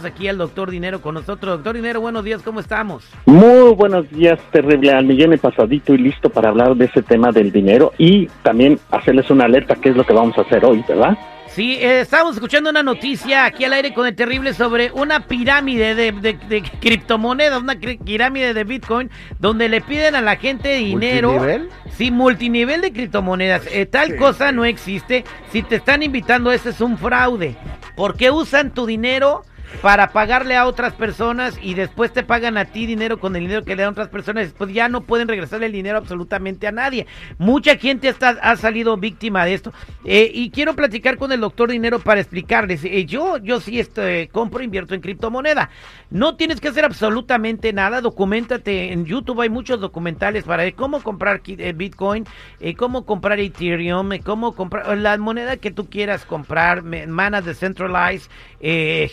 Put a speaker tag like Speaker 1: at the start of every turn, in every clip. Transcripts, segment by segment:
Speaker 1: Tenemos aquí al doctor Dinero con nosotros. Doctor Dinero, buenos días, ¿cómo estamos?
Speaker 2: Muy buenos días, terrible al millón y pasadito y listo para hablar de ese tema del dinero y también hacerles una alerta, qué es lo que vamos a hacer hoy, ¿verdad?
Speaker 1: Sí, eh, estábamos escuchando una noticia aquí al aire con el terrible sobre una pirámide de, de, de criptomonedas, una cri- pirámide de Bitcoin, donde le piden a la gente dinero.
Speaker 3: ¿Multinivel?
Speaker 1: Sí, multinivel de criptomonedas. Eh, tal cosa no existe. Si te están invitando, ese es un fraude. ¿Por qué usan tu dinero? Para pagarle a otras personas y después te pagan a ti dinero con el dinero que le dan otras personas, después ya no pueden regresarle el dinero absolutamente a nadie. Mucha gente está, ha salido víctima de esto. Eh, y quiero platicar con el doctor Dinero para explicarles. Eh, yo, yo sí este, compro, invierto en criptomoneda. No tienes que hacer absolutamente nada. Documentate en YouTube. Hay muchos documentales para ver cómo comprar eh, Bitcoin, eh, cómo comprar Ethereum, eh, cómo comprar la moneda que tú quieras comprar, Mana Decentralized, eh,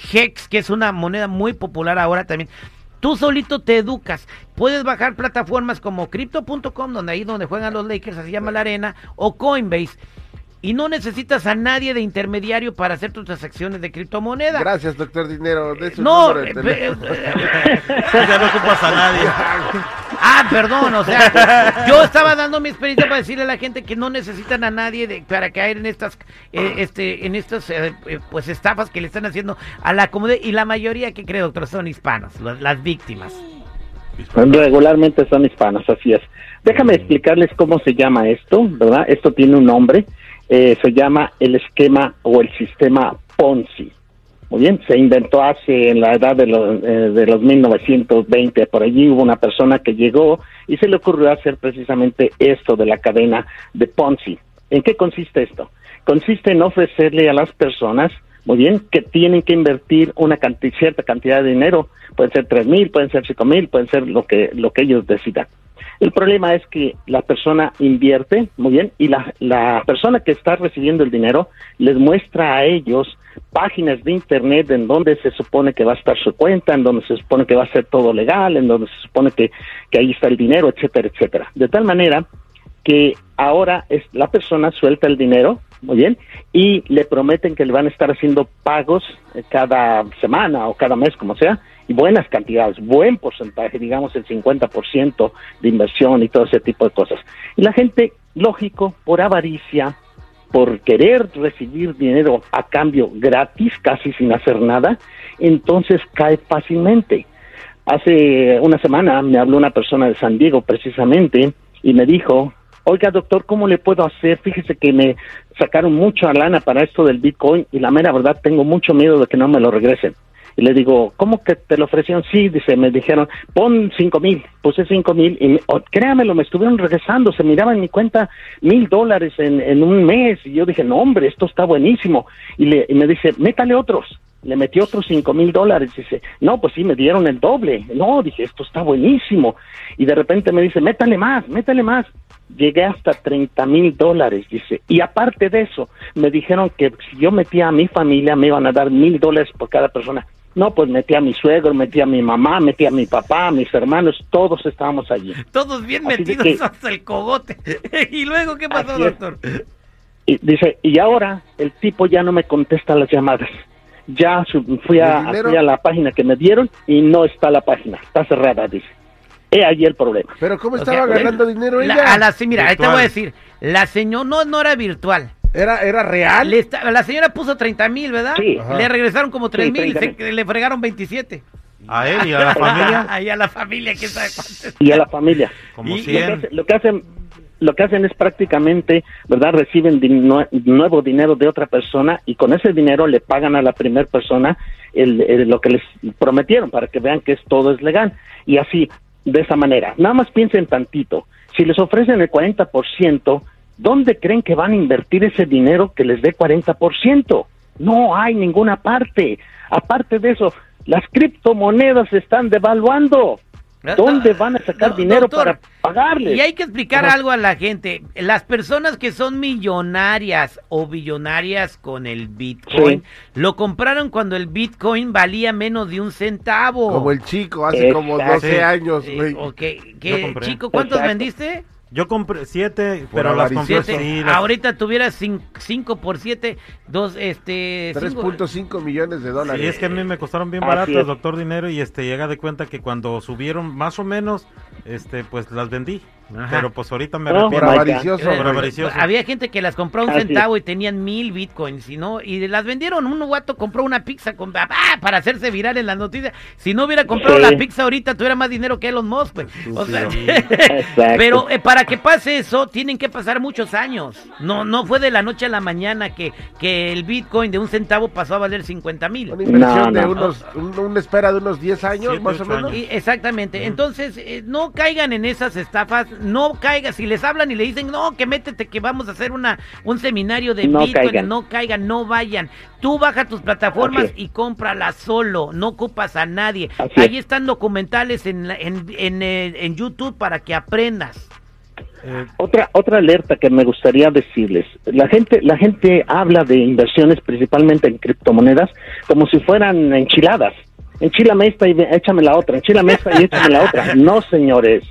Speaker 1: Que es una moneda muy popular ahora también. Tú solito te educas. Puedes bajar plataformas como Crypto.com, donde ahí donde juegan los Lakers, así llama la arena, o Coinbase. Y no necesitas a nadie de intermediario para hacer tus transacciones de criptomoneda.
Speaker 3: Gracias, doctor Dinero. De su
Speaker 1: No,
Speaker 3: de
Speaker 1: eh, eh,
Speaker 4: ya no ocupas a nadie.
Speaker 1: Ah, perdón, o sea, yo estaba dando mi experiencia para decirle a la gente que no necesitan a nadie de- para caer en estas, eh, este, en estas, eh, eh, pues estafas que le están haciendo a la comunidad y la mayoría que creo, doctor, son hispanos, lo- las víctimas.
Speaker 2: Regularmente son hispanos, así es. Déjame explicarles cómo se llama esto, ¿verdad? Esto tiene un nombre, eh, se llama el esquema o el sistema Ponzi. Muy bien, se inventó hace en la edad de los, eh, de los 1920, por allí hubo una persona que llegó y se le ocurrió hacer precisamente esto de la cadena de Ponzi. ¿En qué consiste esto? Consiste en ofrecerle a las personas, muy bien, que tienen que invertir una canti- cierta cantidad de dinero, pueden ser tres mil, pueden ser cinco mil, pueden ser lo que, lo que ellos decidan. El problema es que la persona invierte, muy bien, y la, la persona que está recibiendo el dinero les muestra a ellos páginas de internet en donde se supone que va a estar su cuenta, en donde se supone que va a ser todo legal, en donde se supone que, que ahí está el dinero, etcétera, etcétera. De tal manera que ahora es la persona suelta el dinero, muy bien, y le prometen que le van a estar haciendo pagos eh, cada semana o cada mes, como sea, buenas cantidades, buen porcentaje, digamos el 50% de inversión y todo ese tipo de cosas. Y la gente, lógico, por avaricia, por querer recibir dinero a cambio gratis, casi sin hacer nada, entonces cae fácilmente. Hace una semana me habló una persona de San Diego precisamente y me dijo, oiga doctor, ¿cómo le puedo hacer? Fíjese que me sacaron mucha lana para esto del Bitcoin y la mera verdad tengo mucho miedo de que no me lo regresen. Y le digo, ¿cómo que te lo ofrecieron? Sí, dice, me dijeron, pon cinco mil, puse cinco mil y oh, créamelo, me estuvieron regresando, se miraba en mi cuenta mil dólares en, en un mes y yo dije, no hombre, esto está buenísimo. Y, le, y me dice, métale otros. Le metí otros cinco mil dólares. Dice, no, pues sí, me dieron el doble. No, dije, esto está buenísimo. Y de repente me dice, métale más, métale más. Llegué hasta 30 mil dólares, dice. Y aparte de eso, me dijeron que si yo metía a mi familia, me iban a dar mil dólares por cada persona. No, pues metí a mi suegro, metí a mi mamá, metí a mi papá, a mis hermanos, todos estábamos allí.
Speaker 1: Todos bien
Speaker 2: Así
Speaker 1: metidos
Speaker 2: que-
Speaker 1: hasta el cogote. y luego, ¿qué pasó, doctor?
Speaker 2: Y dice, y ahora el tipo ya no me contesta las llamadas. Ya fui, a, a la página que me dieron y no está la página, está cerrada, dice. He ahí el problema.
Speaker 3: Pero ¿cómo
Speaker 1: O
Speaker 3: estaba
Speaker 1: sea,
Speaker 3: ganando dinero
Speaker 1: La-
Speaker 3: ella?
Speaker 1: a la, sí, mira, ahí te voy a decir, la señora, no, no era virtual.
Speaker 3: ¿Era, ¿Era real?
Speaker 1: Le está- la señora puso 30 mil, ¿verdad?
Speaker 2: Sí.
Speaker 3: Ajá.
Speaker 1: Le regresaron como 3 mil,
Speaker 2: 30,000.
Speaker 1: se- le fregaron 27.
Speaker 4: A él y a la familia,
Speaker 1: Ahí a la familia, quién sabe cuánto.
Speaker 2: Y a la familia.
Speaker 4: como
Speaker 1: Y-
Speaker 2: Lo que,
Speaker 4: 100.
Speaker 2: hace- lo que hacen lo que hacen es prácticamente, ¿verdad? Reciben nuevo dinero de otra persona y con ese dinero le pagan a la primera persona el, el- lo que les prometieron para que vean que es, todo es legal. Y así, de esa manera. Nada más piensen tantito. Si les ofrecen el 40%, ¿dónde creen que van a invertir ese dinero que les dé 40%? No hay ninguna parte. Aparte de eso, las criptomonedas se están devaluando. ¿Dónde van a sacar
Speaker 1: No,
Speaker 2: dinero
Speaker 1: doctor,
Speaker 2: para pagarles?
Speaker 1: Y hay que explicar algo a la gente. Las personas que son millonarias o billonarias con el Bitcoin, lo compraron cuando el Bitcoin valía menos de un centavo.
Speaker 3: Como el chico, hace como
Speaker 2: Exacto.
Speaker 3: 12 años,
Speaker 1: Eh,
Speaker 3: güey.
Speaker 1: ok,
Speaker 4: Yo
Speaker 1: ¿qué,
Speaker 4: compré.
Speaker 1: chico, ¿cuántos
Speaker 2: Exacto.
Speaker 1: vendiste?
Speaker 4: Yo compré siete,
Speaker 3: Por
Speaker 4: pero las compré.
Speaker 1: Siete.
Speaker 4: sí, las-
Speaker 1: Ahorita tuvieras 5 por 7, dos, este... cinco-
Speaker 3: 3.5 millones de dólares.
Speaker 4: Sí, es que a mí me costaron bien baratas, doctor Dinero, y este llega de cuenta que cuando subieron más o menos, este, pues las vendí.
Speaker 1: Ajá.
Speaker 4: Pero pues ahorita me
Speaker 2: Oh, my God.
Speaker 3: avaricioso.
Speaker 1: Eh,
Speaker 4: avaricioso.
Speaker 1: Había gente que las compró a un
Speaker 2: Así es.
Speaker 1: centavo y tenían mil bitcoins, y no, y las vendieron. Un guato compró una pizza con, ah, para hacerse viral en las noticias. Si no hubiera comprado
Speaker 2: Sí.
Speaker 1: la pizza ahorita, tuviera más dinero que Elon Musk. O sea, pero eh, para que pase eso, tienen que pasar muchos años. No, no fue de la noche a la mañana que, que el bitcoin de un centavo pasó a valer 50 mil.
Speaker 3: Una inversión
Speaker 2: No,
Speaker 3: de
Speaker 2: no.
Speaker 3: unos, un- una espera de unos 10 años,
Speaker 4: Siete,
Speaker 3: más o menos.
Speaker 4: años.
Speaker 1: Y- exactamente. Entonces, eh, no caigan en esas estafas, no caigan. Si les hablan y le dicen, no, que métete, que vamos a hacer una un seminario de
Speaker 2: No
Speaker 1: Bitcoin,
Speaker 2: caigan.
Speaker 1: no caigan, no vayan. Tú baja tus plataformas y cómpralas solo, no ocupas a nadie.
Speaker 2: Así
Speaker 1: Ahí
Speaker 2: es.
Speaker 1: están documentales en, la- en, en, eh, en YouTube para que aprendas.
Speaker 4: Eh,
Speaker 2: Otra otra alerta que me gustaría decirles, la gente la gente habla de inversiones principalmente en criptomonedas como si fueran enchiladas. Enchilame esta y échame la otra, enchilame esta y échame la otra. No, señores.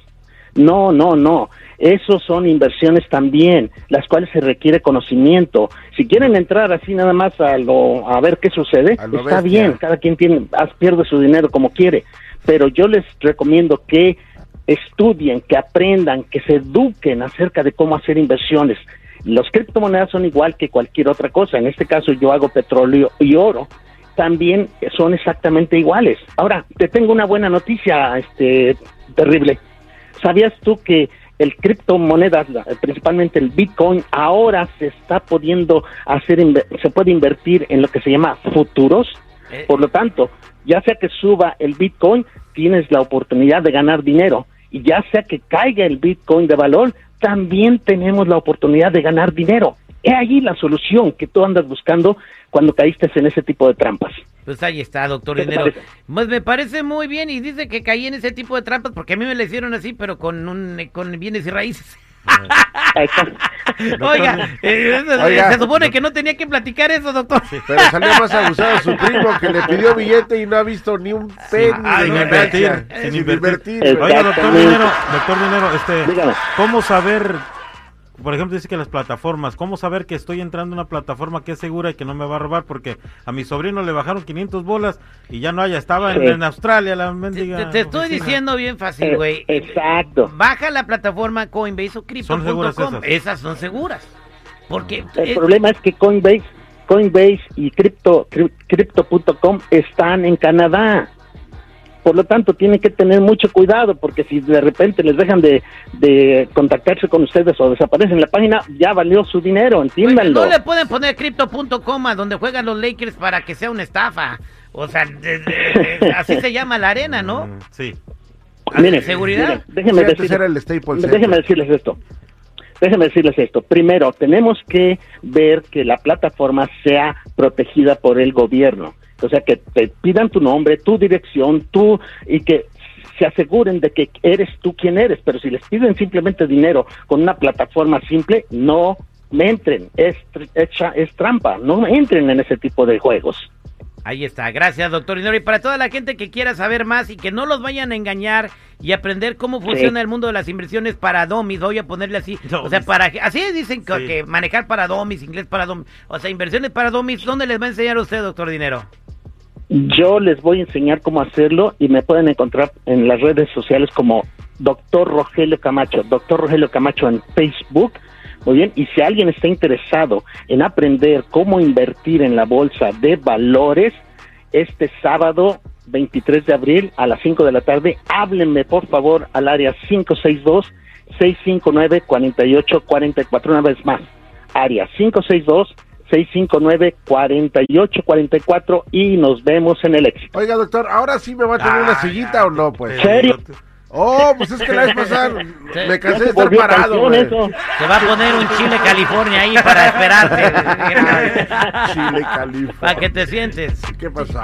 Speaker 2: No, no, no. Esos son inversiones también, las cuales se requiere conocimiento. Si quieren entrar así nada más a lo a ver qué sucede, está
Speaker 3: bestia.
Speaker 2: bien, cada quien tiene haz- pierde su dinero como quiere, pero yo les recomiendo que estudien, que aprendan, que se eduquen acerca de cómo hacer inversiones. Los criptomonedas son igual que cualquier otra cosa. En este caso yo hago petróleo y oro. También son exactamente iguales. Ahora, te tengo una buena noticia, este terrible. ¿Sabías tú que el criptomonedas, principalmente el Bitcoin, ahora se está pudiendo hacer, se puede invertir en lo que se llama futuros?
Speaker 1: Eh,
Speaker 2: Por lo tanto, ya sea que suba el Bitcoin, tienes la oportunidad de ganar dinero. Y ya sea que caiga el Bitcoin de valor, también tenemos la oportunidad de ganar dinero. He ahí la solución que tú andas buscando cuando caíste en ese tipo de trampas.
Speaker 1: Pues ahí está, doctor
Speaker 2: ¿Qué te
Speaker 1: Dinero. Pues me parece muy bien y dice que caí en ese tipo de trampas porque a mí me la hicieron así, pero con un con bienes y raíces. Oiga, eh, se-
Speaker 3: Oiga.
Speaker 1: se supone que no tenía que platicar eso, doctor.
Speaker 3: Pero salió más abusado su primo que le pidió billete y no ha visto ni un penny
Speaker 4: ah, sin invertir, sin invertir.
Speaker 3: Güey.
Speaker 4: Oiga, doctor. Dinero, doctor Dinero, este,
Speaker 2: Dígame.
Speaker 4: ¿cómo saber, por ejemplo, dice que las plataformas, cómo saber que estoy entrando a una plataforma que es segura y que no me va a robar? Porque a mi sobrino le bajaron 500 bolas y ya no haya, estaba en,
Speaker 2: Sí.
Speaker 4: en Australia la
Speaker 1: Te,
Speaker 4: mendiga
Speaker 1: te- te estoy
Speaker 4: oficina.
Speaker 1: diciendo bien fácil,
Speaker 2: Eh,
Speaker 1: güey.
Speaker 2: exacto.
Speaker 1: Baja la plataforma Coinbase o
Speaker 4: Son seguras
Speaker 1: Crypto.com.
Speaker 4: esas.
Speaker 1: Esas son seguras. Porque
Speaker 2: El
Speaker 1: eh,
Speaker 2: problema es que Coinbase, Coinbase y Crypto, Crypto.com están en Canadá. Por lo tanto, tienen que tener mucho cuidado porque si de repente les dejan de, de contactarse con ustedes o desaparecen la página, ya valió su dinero, entiéndanlo.
Speaker 1: no le pueden poner crypto.com a donde juegan los Lakers para que sea una estafa. O sea, de- de- de- así se llama la arena, ¿no?
Speaker 4: Mm, Sí.
Speaker 2: Miren,
Speaker 1: ¿Seguridad?
Speaker 2: miren, déjenme,
Speaker 3: Sí,
Speaker 2: decir-
Speaker 3: el Staples
Speaker 2: déjenme
Speaker 3: Center.
Speaker 2: decirles esto. Déjenme decirles esto. Primero, tenemos que ver que la plataforma sea protegida por el gobierno. O sea, que te pidan tu nombre, tu dirección, tú, y que se aseguren de que eres tú quien eres. Pero si les piden simplemente dinero con una plataforma simple, no entren. Es, tr- es, es trampa. No entren en ese tipo de juegos.
Speaker 1: Ahí está, gracias doctor Dinero. Y para toda la gente que quiera saber más y que no los vayan a engañar y aprender cómo funciona el mundo de las inversiones para domis, voy a ponerle así, o sea, para así dicen que,
Speaker 4: Sí.
Speaker 1: que manejar para domis, inglés para domis, o sea, inversiones para domis, ¿dónde les va a enseñar usted, doctor Dinero?
Speaker 2: Yo les voy a enseñar cómo hacerlo y me pueden encontrar en las redes sociales como Doctor Rogelio Camacho, Doctor Rogelio Camacho en Facebook. Muy bien, y si alguien está interesado en aprender cómo invertir en la bolsa de valores, este sábado 23 de abril a las 5 de la tarde, háblenme por favor al área 562-659-4844, una vez más, área 562 659-4844 y nos vemos en el éxito.
Speaker 3: Oiga, doctor, ahora sí me va a tener una sillita
Speaker 4: ya,
Speaker 3: o no, pues.
Speaker 2: ¿Serio?
Speaker 3: Oh, pues es que la vez pasada me cansé de estar parado, güey.
Speaker 1: Se va a poner un Chile California ahí para esperarte,
Speaker 3: Chile, Califa.
Speaker 1: para que te sientes.
Speaker 3: ¿Qué pasó?